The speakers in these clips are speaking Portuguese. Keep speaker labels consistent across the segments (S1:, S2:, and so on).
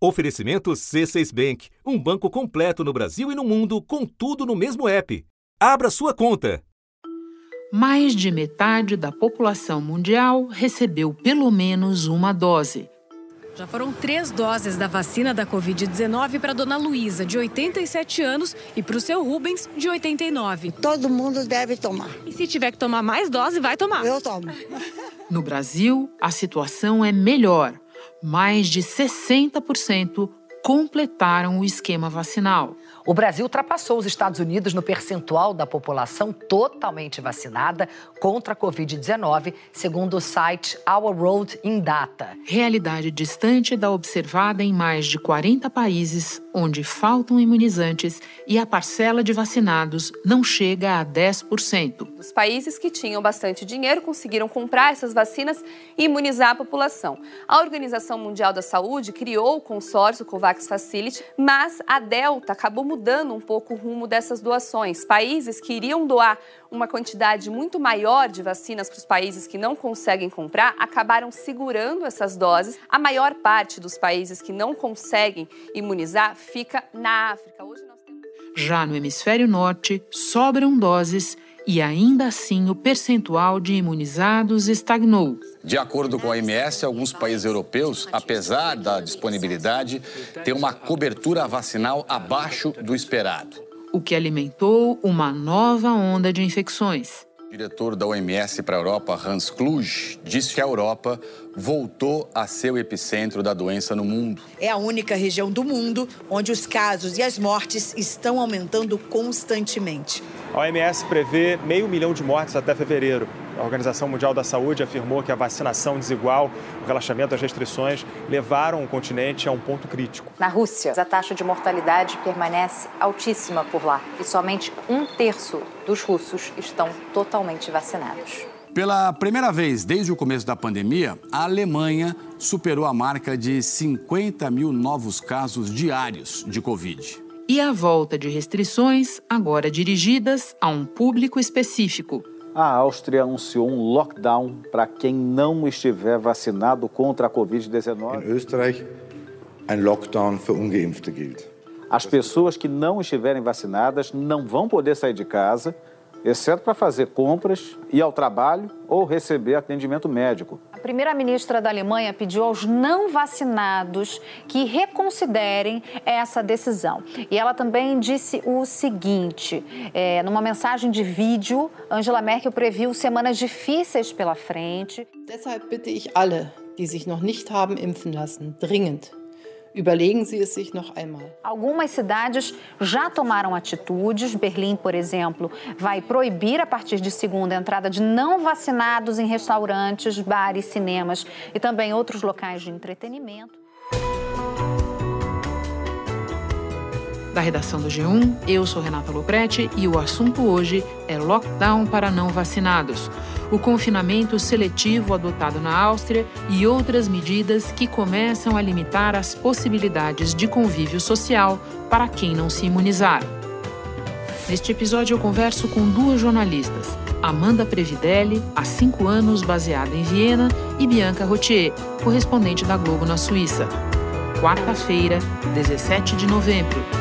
S1: Oferecimento C6 Bank, um banco completo no Brasil e no mundo, com tudo no mesmo app. Abra sua conta.
S2: Mais de metade da população mundial recebeu pelo menos uma dose.
S3: Já foram três doses da vacina da Covid-19 para Dona Luísa, de 87 anos, e para o seu Rubens, de 89.
S4: Todo mundo deve tomar.
S3: E se tiver que tomar mais dose, vai tomar.
S4: Eu tomo.
S2: No Brasil, a situação é melhor. Mais de 60% completaram o esquema vacinal.
S5: O Brasil ultrapassou os Estados Unidos no percentual da população totalmente vacinada contra a Covid-19, segundo o site Our Road in Data.
S2: Realidade distante da observada em mais de 40 países, onde faltam imunizantes e a parcela de vacinados não chega a 10%.
S6: Os países que tinham bastante dinheiro conseguiram comprar essas vacinas e imunizar a população. A Organização Mundial da Saúde criou o consórcio COVAX Facility, mas a Delta acabou mudando um pouco o rumo dessas doações. Países que iriam doar uma quantidade muito maior de vacinas para os países que não conseguem comprar acabaram segurando essas doses. A maior parte dos países que não conseguem imunizar fica na África. Hoje nós temos...
S2: Já no hemisfério norte, sobram doses e ainda assim o percentual de imunizados estagnou.
S7: De acordo com a OMS, alguns países europeus, apesar da disponibilidade, têm uma cobertura vacinal abaixo do esperado.
S2: O que alimentou uma nova onda de infecções.
S7: O diretor da OMS para a Europa, Hans Kluge, disse que a Europa voltou a ser o epicentro da doença no mundo.
S8: É a única região do mundo onde os casos e as mortes estão aumentando constantemente.
S9: A OMS prevê meio milhão de mortes até fevereiro. A Organização Mundial da Saúde afirmou que a vacinação desigual, o relaxamento das restrições levaram o continente a um ponto crítico.
S10: Na Rússia, a taxa de mortalidade permanece altíssima por lá e somente um terço dos russos estão totalmente vacinados.
S7: Pela primeira vez desde o começo da pandemia, a Alemanha superou a marca de 50 mil novos casos diários de Covid.
S2: E a volta de restrições, agora dirigidas a um público específico
S11: a Áustria anunciou um lockdown para quem não estiver vacinado contra a Covid-19.
S12: Em Österreich, ein Lockdown Ungeimpfte gilt.
S11: As pessoas que não estiverem vacinadas não vão poder sair de casa exceto para fazer compras, ir ao trabalho ou receber atendimento médico.
S10: A primeira-ministra da Alemanha pediu aos não vacinados que reconsiderem essa decisão. E ela também disse o seguinte: é, numa mensagem de vídeo, Angela Merkel previu semanas difíceis pela frente.
S13: Deshalb bitte ich alle, die sich noch nicht haben impfen lassen, dringend Überlegen Sie es sich noch einmal.
S10: Algumas cidades já tomaram atitudes. Berlim, por exemplo, vai proibir a partir de segunda a entrada de não vacinados em restaurantes, bares, cinemas e também outros locais de entretenimento.
S2: Da redação do G1, eu sou Renata Loprete e o assunto hoje é lockdown para não vacinados o confinamento seletivo adotado na Áustria e outras medidas que começam a limitar as possibilidades de convívio social para quem não se imunizar. Neste episódio, eu converso com duas jornalistas, Amanda Previdelli, há cinco anos baseada em Viena, e Bianca Rotier, correspondente da Globo na Suíça. Quarta-feira, 17 de novembro.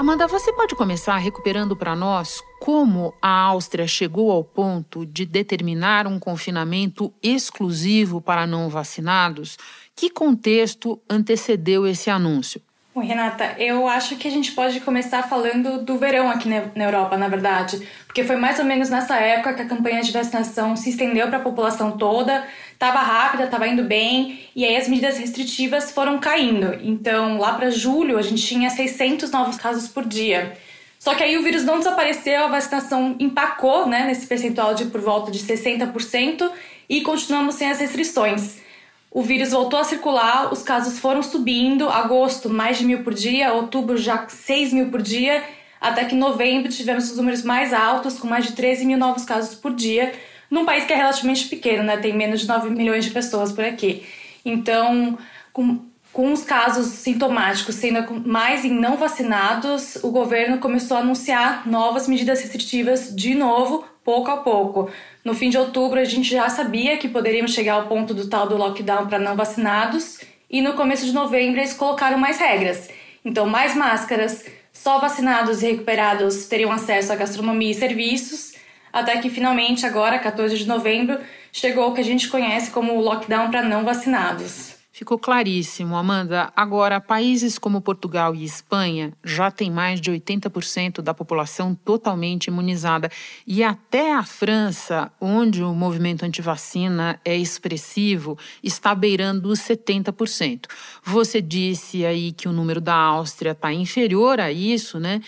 S2: Amanda, você pode começar recuperando para nós como a Áustria chegou ao ponto de determinar um confinamento exclusivo para não vacinados? Que contexto antecedeu esse anúncio?
S14: Bom, Renata, eu acho que a gente pode começar falando do verão aqui na Europa, na verdade, porque foi mais ou menos nessa época que a campanha de vacinação se estendeu para a população toda, estava rápida, estava indo bem, e aí as medidas restritivas foram caindo. Então, lá para julho, a gente tinha 600 novos casos por dia. Só que aí o vírus não desapareceu, a vacinação empacou né, nesse percentual de por volta de 60% e continuamos sem as restrições. O vírus voltou a circular, os casos foram subindo, agosto mais de mil por dia, outubro já 6 mil por dia, até que em novembro tivemos os números mais altos, com mais de 13 mil novos casos por dia, num país que é relativamente pequeno, né? Tem menos de 9 milhões de pessoas por aqui. Então, com, com os casos sintomáticos sendo mais em não vacinados, o governo começou a anunciar novas medidas restritivas de novo pouco a pouco. No fim de outubro, a gente já sabia que poderíamos chegar ao ponto do tal do lockdown para não vacinados, e no começo de novembro eles colocaram mais regras. Então, mais máscaras, só vacinados e recuperados teriam acesso à gastronomia e serviços, até que finalmente, agora, 14 de novembro, chegou o que a gente conhece como lockdown para não vacinados.
S2: Ficou claríssimo, Amanda. Agora, países como Portugal e Espanha já têm mais de 80% da população totalmente imunizada. E até a França, onde o movimento antivacina é expressivo, está beirando os 70%. Você disse aí que o número da Áustria está inferior a isso, né?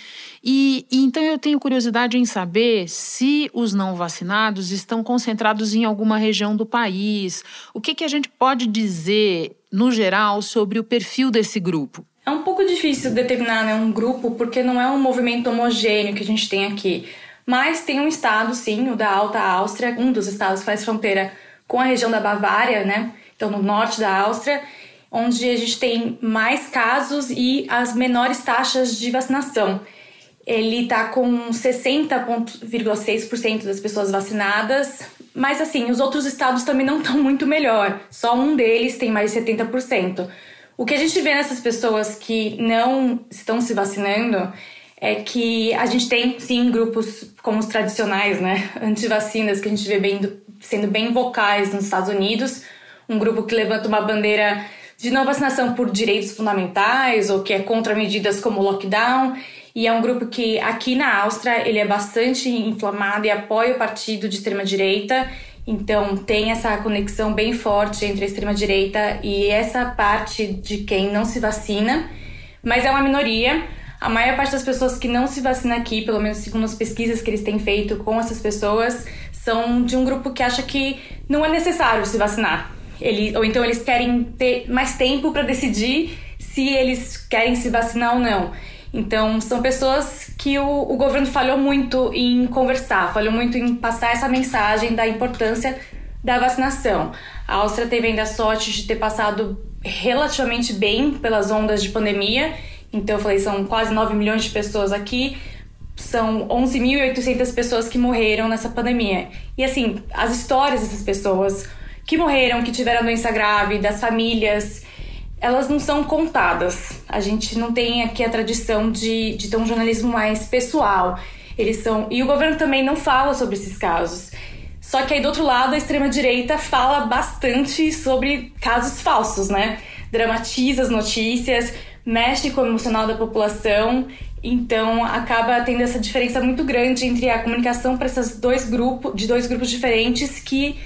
S2: E, e então eu tenho curiosidade em saber se os não vacinados estão concentrados em alguma região do país. O que, que a gente pode dizer no geral, sobre o perfil desse grupo?
S14: É um pouco difícil determinar né, um grupo, porque não é um movimento homogêneo que a gente tem aqui. Mas tem um estado, sim, o da Alta Áustria, um dos estados que faz fronteira com a região da Bavária, né? Então, no norte da Áustria, onde a gente tem mais casos e as menores taxas de vacinação. Ele está com 60,6% das pessoas vacinadas, mas assim, os outros estados também não estão muito melhor. Só um deles tem mais de 70%. O que a gente vê nessas pessoas que não estão se vacinando é que a gente tem sim grupos como os tradicionais, né, antivacinas, que a gente vê bem, sendo bem vocais nos Estados Unidos, um grupo que levanta uma bandeira de não vacinação por direitos fundamentais ou que é contra medidas como lockdown e é um grupo que aqui na Áustria ele é bastante inflamado e apoia o partido de extrema direita. Então tem essa conexão bem forte entre a extrema direita e essa parte de quem não se vacina, mas é uma minoria. A maior parte das pessoas que não se vacina aqui, pelo menos segundo as pesquisas que eles têm feito com essas pessoas, são de um grupo que acha que não é necessário se vacinar. Ele, ou então eles querem ter mais tempo para decidir se eles querem se vacinar ou não. Então, são pessoas que o, o governo falhou muito em conversar, falhou muito em passar essa mensagem da importância da vacinação. A Áustria teve ainda a sorte de ter passado relativamente bem pelas ondas de pandemia. Então, eu falei, são quase 9 milhões de pessoas aqui, são 11.800 pessoas que morreram nessa pandemia. E assim, as histórias dessas pessoas que morreram, que tiveram doença grave, das famílias elas não são contadas. A gente não tem aqui a tradição de, de ter um jornalismo mais pessoal. Eles são. E o governo também não fala sobre esses casos. Só que aí do outro lado, a extrema-direita fala bastante sobre casos falsos, né? Dramatiza as notícias, mexe com o emocional da população. Então acaba tendo essa diferença muito grande entre a comunicação para esses dois grupos, de dois grupos diferentes que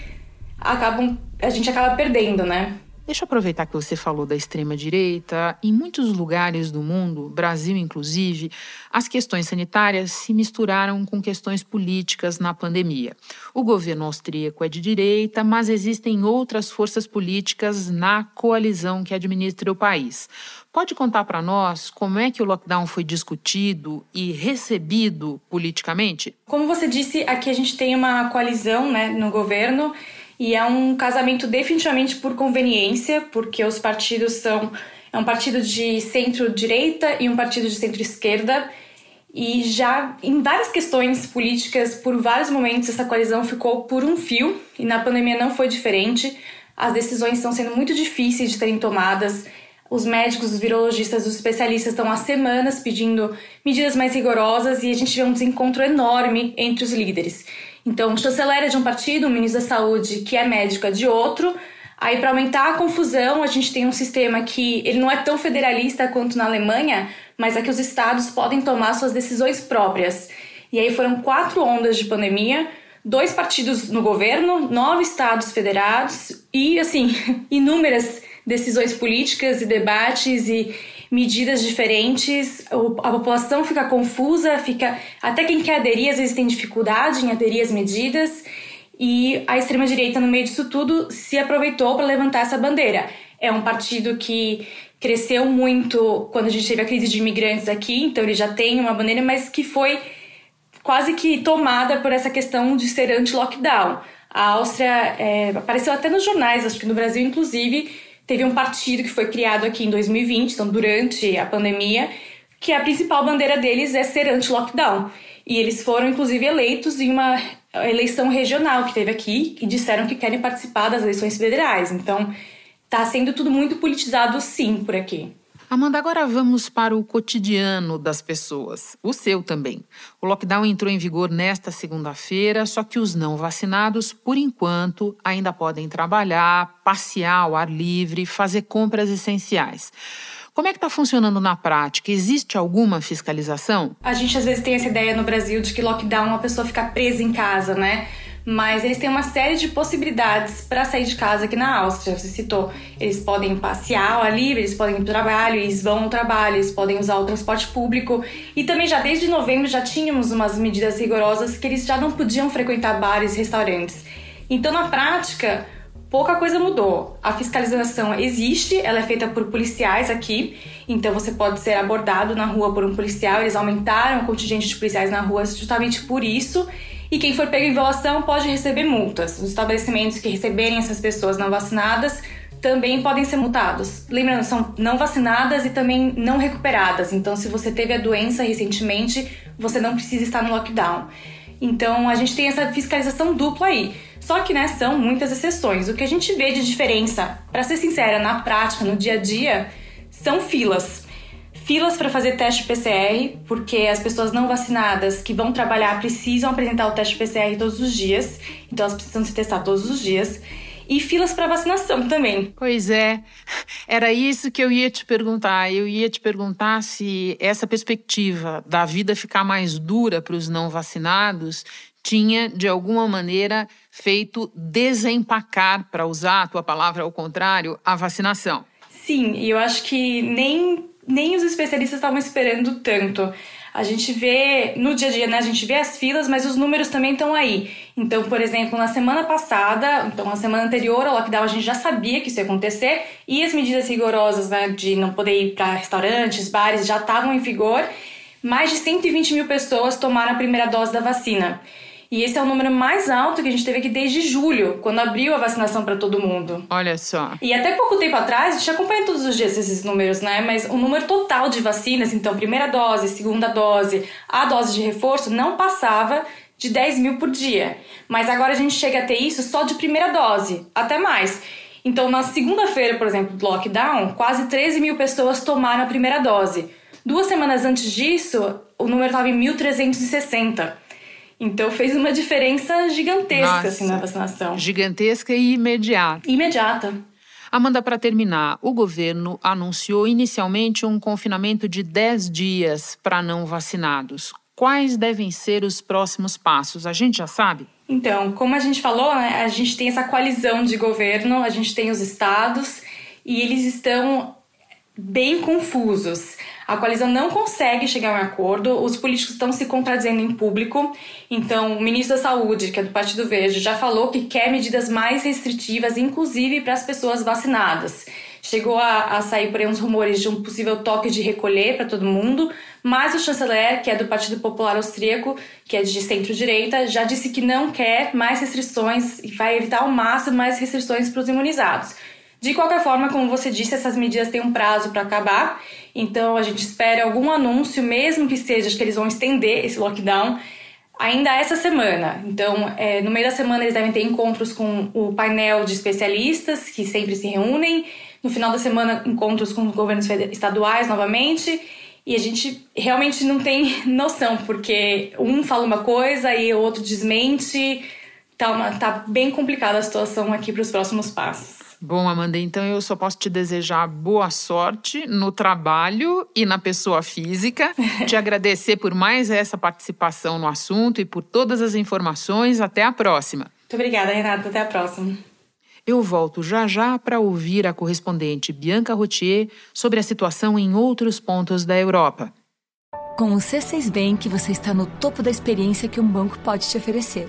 S14: acabam a gente acaba perdendo, né?
S2: Deixa eu aproveitar que você falou da extrema-direita. Em muitos lugares do mundo, Brasil inclusive, as questões sanitárias se misturaram com questões políticas na pandemia. O governo austríaco é de direita, mas existem outras forças políticas na coalizão que administra o país. Pode contar para nós como é que o lockdown foi discutido e recebido politicamente?
S14: Como você disse, aqui a gente tem uma coalizão né, no governo e é um casamento definitivamente por conveniência, porque os partidos são é um partido de centro-direita e um partido de centro-esquerda. E já em várias questões políticas, por vários momentos, essa coalizão ficou por um fio, e na pandemia não foi diferente. As decisões estão sendo muito difíceis de serem tomadas. Os médicos, os virologistas, os especialistas estão há semanas pedindo medidas mais rigorosas e a gente vê um desencontro enorme entre os líderes. Então, o chanceler é de um partido, o ministro da Saúde, que é médico, é de outro. Aí, para aumentar a confusão, a gente tem um sistema que ele não é tão federalista quanto na Alemanha, mas é que os estados podem tomar suas decisões próprias. E aí foram quatro ondas de pandemia, dois partidos no governo, nove estados federados e, assim, inúmeras decisões políticas e debates e medidas diferentes, a população fica confusa, fica até quem quer aderir às vezes tem dificuldade em aderir às medidas e a extrema direita no meio disso tudo se aproveitou para levantar essa bandeira. É um partido que cresceu muito quando a gente teve a crise de imigrantes aqui, então ele já tem uma bandeira, mas que foi quase que tomada por essa questão de ser anti-lockdown. A Áustria é, apareceu até nos jornais, acho que no Brasil inclusive, Teve um partido que foi criado aqui em 2020, então durante a pandemia, que a principal bandeira deles é ser anti-lockdown. E eles foram, inclusive, eleitos em uma eleição regional que teve aqui e disseram que querem participar das eleições federais. Então, está sendo tudo muito politizado, sim, por aqui.
S2: Amanda, agora vamos para o cotidiano das pessoas, o seu também. O lockdown entrou em vigor nesta segunda-feira, só que os não vacinados, por enquanto, ainda podem trabalhar, passear ao ar livre, fazer compras essenciais. Como é que está funcionando na prática? Existe alguma fiscalização?
S14: A gente às vezes tem essa ideia no Brasil de que lockdown é uma pessoa ficar presa em casa, né? Mas eles têm uma série de possibilidades para sair de casa aqui na Áustria. Você citou, eles podem passear ao livre, eles podem ir para o trabalho, eles vão ao trabalho, eles podem usar o transporte público. E também já desde novembro já tínhamos umas medidas rigorosas que eles já não podiam frequentar bares e restaurantes. Então, na prática, pouca coisa mudou. A fiscalização existe, ela é feita por policiais aqui, então você pode ser abordado na rua por um policial. Eles aumentaram o contingente de policiais na rua justamente por isso. E quem for pego em violação pode receber multas. Os estabelecimentos que receberem essas pessoas não vacinadas também podem ser multados. Lembrando, são não vacinadas e também não recuperadas. Então, se você teve a doença recentemente, você não precisa estar no lockdown. Então, a gente tem essa fiscalização dupla aí. Só que, né, são muitas exceções. O que a gente vê de diferença, para ser sincera, na prática, no dia a dia, são filas filas para fazer teste PCR, porque as pessoas não vacinadas que vão trabalhar precisam apresentar o teste PCR todos os dias, então elas precisam se testar todos os dias. E filas para vacinação também.
S2: Pois é, era isso que eu ia te perguntar. Eu ia te perguntar se essa perspectiva da vida ficar mais dura para os não vacinados tinha, de alguma maneira, feito desempacar, para usar a tua palavra ao contrário, a vacinação.
S14: Sim, e eu acho que nem nem os especialistas estavam esperando tanto. A gente vê no dia a dia, né? A gente vê as filas, mas os números também estão aí. Então, por exemplo, na semana passada, então na semana anterior ao lockdown, a gente já sabia que isso ia acontecer e as medidas rigorosas, né, de não poder ir para restaurantes, bares, já estavam em vigor. Mais de 120 mil pessoas tomaram a primeira dose da vacina. E esse é o número mais alto que a gente teve aqui desde julho, quando abriu a vacinação para todo mundo.
S2: Olha só.
S14: E até pouco tempo atrás, a gente acompanha todos os dias esses números, né? Mas o número total de vacinas, então, primeira dose, segunda dose, a dose de reforço, não passava de 10 mil por dia. Mas agora a gente chega a ter isso só de primeira dose, até mais. Então, na segunda-feira, por exemplo, do lockdown, quase 13 mil pessoas tomaram a primeira dose. Duas semanas antes disso, o número estava em 1.360. Então fez uma diferença gigantesca Nossa, assim, na vacinação.
S2: Gigantesca e imediata.
S14: Imediata.
S2: Amanda, para terminar, o governo anunciou inicialmente um confinamento de 10 dias para não vacinados. Quais devem ser os próximos passos? A gente já sabe?
S14: Então, como a gente falou, né, a gente tem essa coalizão de governo, a gente tem os estados e eles estão bem confusos. A coalizão não consegue chegar a um acordo, os políticos estão se contradizendo em público. Então, o ministro da Saúde, que é do Partido Verde, já falou que quer medidas mais restritivas, inclusive para as pessoas vacinadas. Chegou a, a sair por aí uns rumores de um possível toque de recolher para todo mundo, mas o chanceler, que é do Partido Popular Austríaco, que é de centro-direita, já disse que não quer mais restrições e vai evitar ao máximo mais restrições para os imunizados. De qualquer forma, como você disse, essas medidas têm um prazo para acabar, então a gente espera algum anúncio, mesmo que seja que eles vão estender esse lockdown ainda essa semana. Então, é, no meio da semana, eles devem ter encontros com o painel de especialistas que sempre se reúnem. No final da semana, encontros com os governos estaduais novamente. E a gente realmente não tem noção, porque um fala uma coisa e o outro desmente. Tá, uma, tá bem complicada a situação aqui para os próximos passos.
S2: Bom, Amanda, então eu só posso te desejar boa sorte no trabalho e na pessoa física. te agradecer por mais essa participação no assunto e por todas as informações. Até a próxima.
S14: Muito obrigada, Renata. Até a próxima.
S2: Eu volto já já para ouvir a correspondente Bianca Routier sobre a situação em outros pontos da Europa.
S4: Com o C6 Bank, você está no topo da experiência que um banco pode te oferecer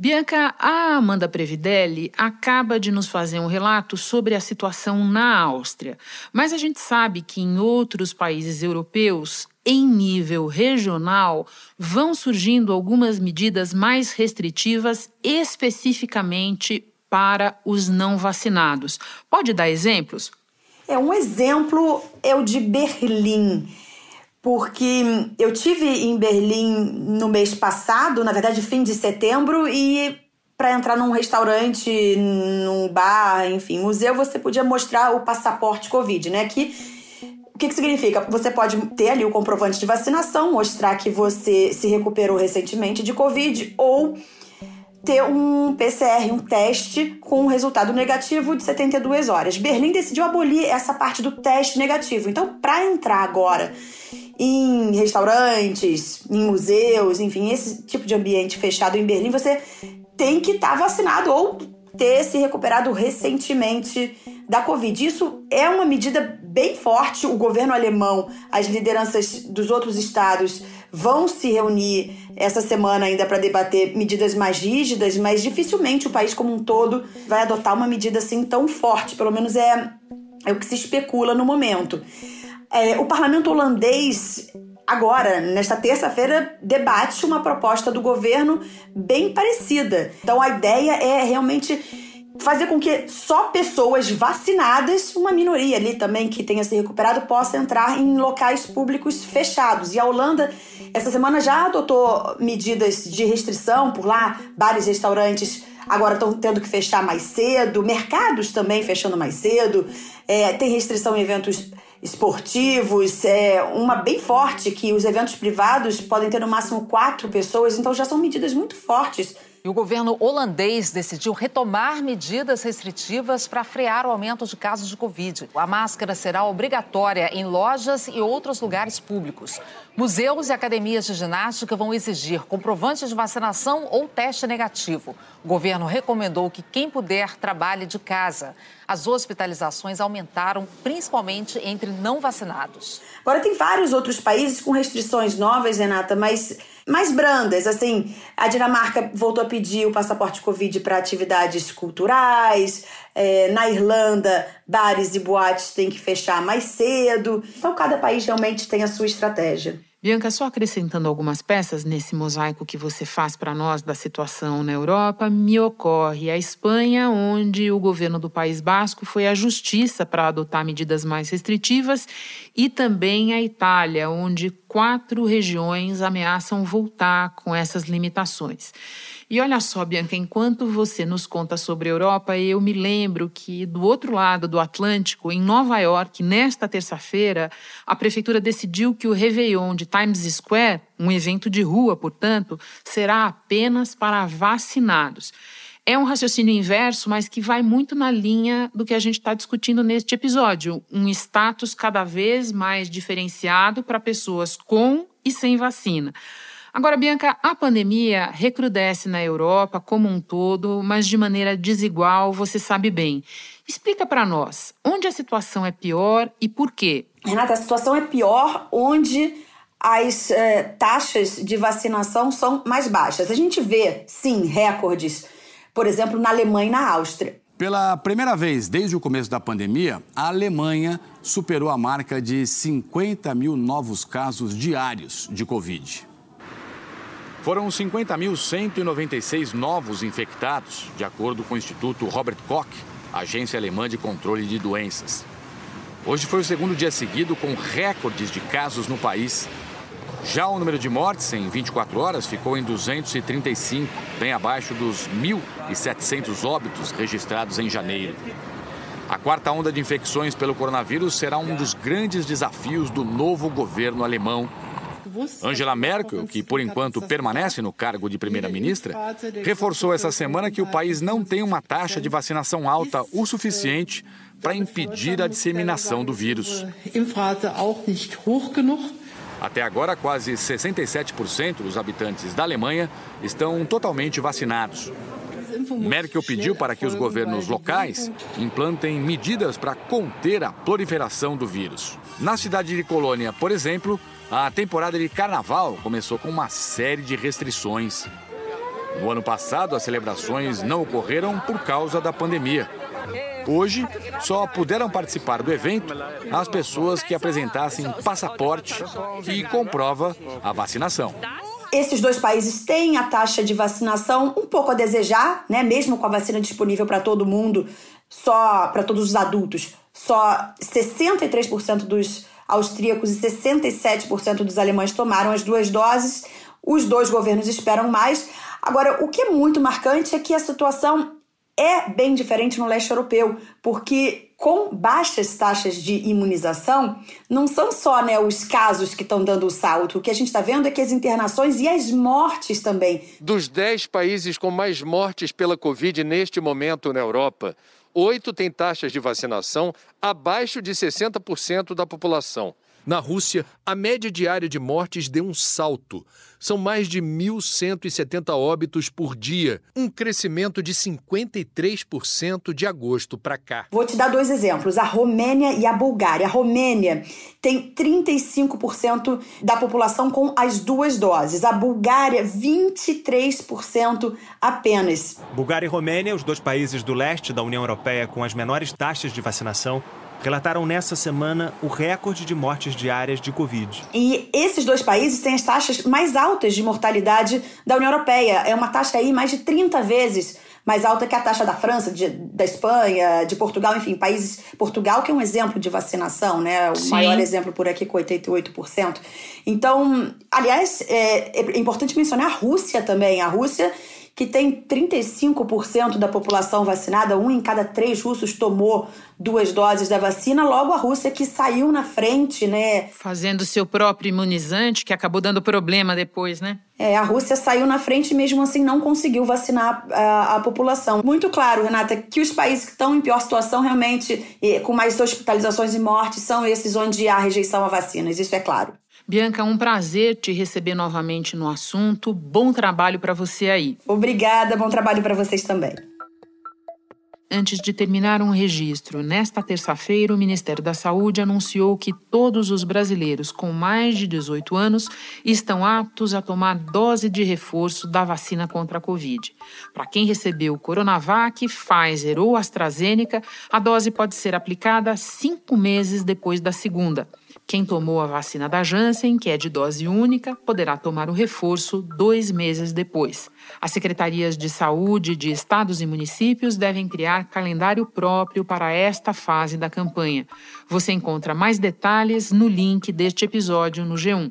S2: Bianca, a Amanda Previdelli acaba de nos fazer um relato sobre a situação na Áustria, mas a gente sabe que em outros países europeus, em nível regional, vão surgindo algumas medidas mais restritivas especificamente para os não vacinados. Pode dar exemplos?
S15: É um exemplo é o de Berlim porque eu tive em Berlim no mês passado, na verdade, fim de setembro, e para entrar num restaurante, num bar, enfim, museu, você podia mostrar o passaporte Covid, né? Que o que, que significa? Você pode ter ali o comprovante de vacinação, mostrar que você se recuperou recentemente de Covid ou ter um PCR, um teste com um resultado negativo de 72 horas. Berlim decidiu abolir essa parte do teste negativo. Então, para entrar agora em restaurantes, em museus, enfim, esse tipo de ambiente fechado em Berlim, você tem que estar tá vacinado ou ter se recuperado recentemente da Covid. Isso é uma medida bem forte. O governo alemão, as lideranças dos outros estados vão se reunir essa semana ainda para debater medidas mais rígidas, mas dificilmente o país como um todo vai adotar uma medida assim tão forte. Pelo menos é, é o que se especula no momento. É, o parlamento holandês, agora, nesta terça-feira, debate uma proposta do governo bem parecida. Então, a ideia é realmente fazer com que só pessoas vacinadas, uma minoria ali também que tenha se recuperado, possa entrar em locais públicos fechados. E a Holanda, essa semana, já adotou medidas de restrição por lá, bares, restaurantes agora estão tendo que fechar mais cedo, mercados também fechando mais cedo, é, tem restrição em eventos esportivos, é, uma bem forte que os eventos privados podem ter no máximo quatro pessoas, então já são medidas muito fortes
S16: e o governo holandês decidiu retomar medidas restritivas para frear o aumento de casos de Covid. A máscara será obrigatória em lojas e outros lugares públicos. Museus e academias de ginástica vão exigir comprovante de vacinação ou teste negativo. O governo recomendou que quem puder trabalhe de casa. As hospitalizações aumentaram, principalmente entre não vacinados.
S15: Agora, tem vários outros países com restrições novas, Renata, mas mais brandas. Assim, a Dinamarca voltou a pedir o passaporte Covid para atividades culturais. É, na Irlanda, bares e boates têm que fechar mais cedo. Então, cada país realmente tem a sua estratégia.
S2: Bianca, só acrescentando algumas peças nesse mosaico que você faz para nós da situação na Europa, me ocorre a Espanha, onde o governo do País Basco foi à justiça para adotar medidas mais restritivas, e também a Itália, onde quatro regiões ameaçam voltar com essas limitações. E olha só, Bianca, enquanto você nos conta sobre a Europa, eu me lembro que do outro lado do Atlântico, em Nova York, nesta terça-feira, a prefeitura decidiu que o Réveillon de Times Square, um evento de rua, portanto, será apenas para vacinados. É um raciocínio inverso, mas que vai muito na linha do que a gente está discutindo neste episódio: um status cada vez mais diferenciado para pessoas com e sem vacina. Agora, Bianca, a pandemia recrudesce na Europa como um todo, mas de maneira desigual, você sabe bem. Explica para nós onde a situação é pior e por quê.
S15: Renata, a situação é pior onde as eh, taxas de vacinação são mais baixas. A gente vê, sim, recordes, por exemplo, na Alemanha e na Áustria.
S7: Pela primeira vez desde o começo da pandemia, a Alemanha superou a marca de 50 mil novos casos diários de Covid. Foram 50.196 novos infectados, de acordo com o Instituto Robert Koch, agência alemã de controle de doenças. Hoje foi o segundo dia seguido com recordes de casos no país. Já o número de mortes em 24 horas ficou em 235, bem abaixo dos 1.700 óbitos registrados em janeiro. A quarta onda de infecções pelo coronavírus será um dos grandes desafios do novo governo alemão Angela Merkel, que por enquanto permanece no cargo de primeira-ministra, reforçou essa semana que o país não tem uma taxa de vacinação alta o suficiente para impedir a disseminação do vírus. Até agora, quase 67% dos habitantes da Alemanha estão totalmente vacinados. Merkel pediu para que os governos locais implantem medidas para conter a proliferação do vírus. Na cidade de Colônia, por exemplo, a temporada de carnaval começou com uma série de restrições. No ano passado, as celebrações não ocorreram por causa da pandemia. Hoje, só puderam participar do evento as pessoas que apresentassem passaporte que comprova a vacinação.
S15: Esses dois países têm a taxa de vacinação um pouco a desejar, né? Mesmo com a vacina disponível para todo mundo, só para todos os adultos, só 63% dos austríacos e 67% dos alemães tomaram as duas doses. Os dois governos esperam mais. Agora, o que é muito marcante é que a situação é bem diferente no leste europeu, porque com baixas taxas de imunização, não são só né, os casos que estão dando o salto. O que a gente está vendo é que as internações e as mortes também.
S17: Dos 10 países com mais mortes pela Covid neste momento na Europa, oito têm taxas de vacinação abaixo de 60% da população.
S18: Na Rússia, a média diária de mortes deu um salto. São mais de 1.170 óbitos por dia, um crescimento de 53% de agosto para cá.
S15: Vou te dar dois exemplos: a Romênia e a Bulgária. A Romênia tem 35% da população com as duas doses, a Bulgária, 23% apenas.
S9: Bulgária e Romênia, os dois países do leste da União Europeia com as menores taxas de vacinação, relataram nessa semana o recorde de mortes diárias de Covid.
S15: E esses dois países têm as taxas mais altas de mortalidade da União Europeia. É uma taxa aí mais de 30 vezes mais alta que a taxa da França, de, da Espanha, de Portugal, enfim, países. Portugal, que é um exemplo de vacinação, né? O Sim. maior exemplo por aqui, com 88%. Então, aliás, é, é importante mencionar a Rússia também. A Rússia que tem 35% da população vacinada, um em cada três russos tomou duas doses da vacina, logo a Rússia que saiu na frente, né?
S2: Fazendo seu próprio imunizante, que acabou dando problema depois, né?
S15: É, a Rússia saiu na frente mesmo assim não conseguiu vacinar a, a população. Muito claro, Renata, que os países que estão em pior situação realmente, com mais hospitalizações e mortes, são esses onde há rejeição a vacinas, isso é claro.
S2: Bianca, um prazer te receber novamente no assunto. Bom trabalho para você aí.
S15: Obrigada, bom trabalho para vocês também.
S2: Antes de terminar um registro, nesta terça-feira, o Ministério da Saúde anunciou que todos os brasileiros com mais de 18 anos estão aptos a tomar dose de reforço da vacina contra a Covid. Para quem recebeu Coronavac, Pfizer ou AstraZeneca, a dose pode ser aplicada cinco meses depois da segunda. Quem tomou a vacina da Janssen, que é de dose única, poderá tomar o reforço dois meses depois. As secretarias de saúde de estados e municípios devem criar calendário próprio para esta fase da campanha. Você encontra mais detalhes no link deste episódio no G1.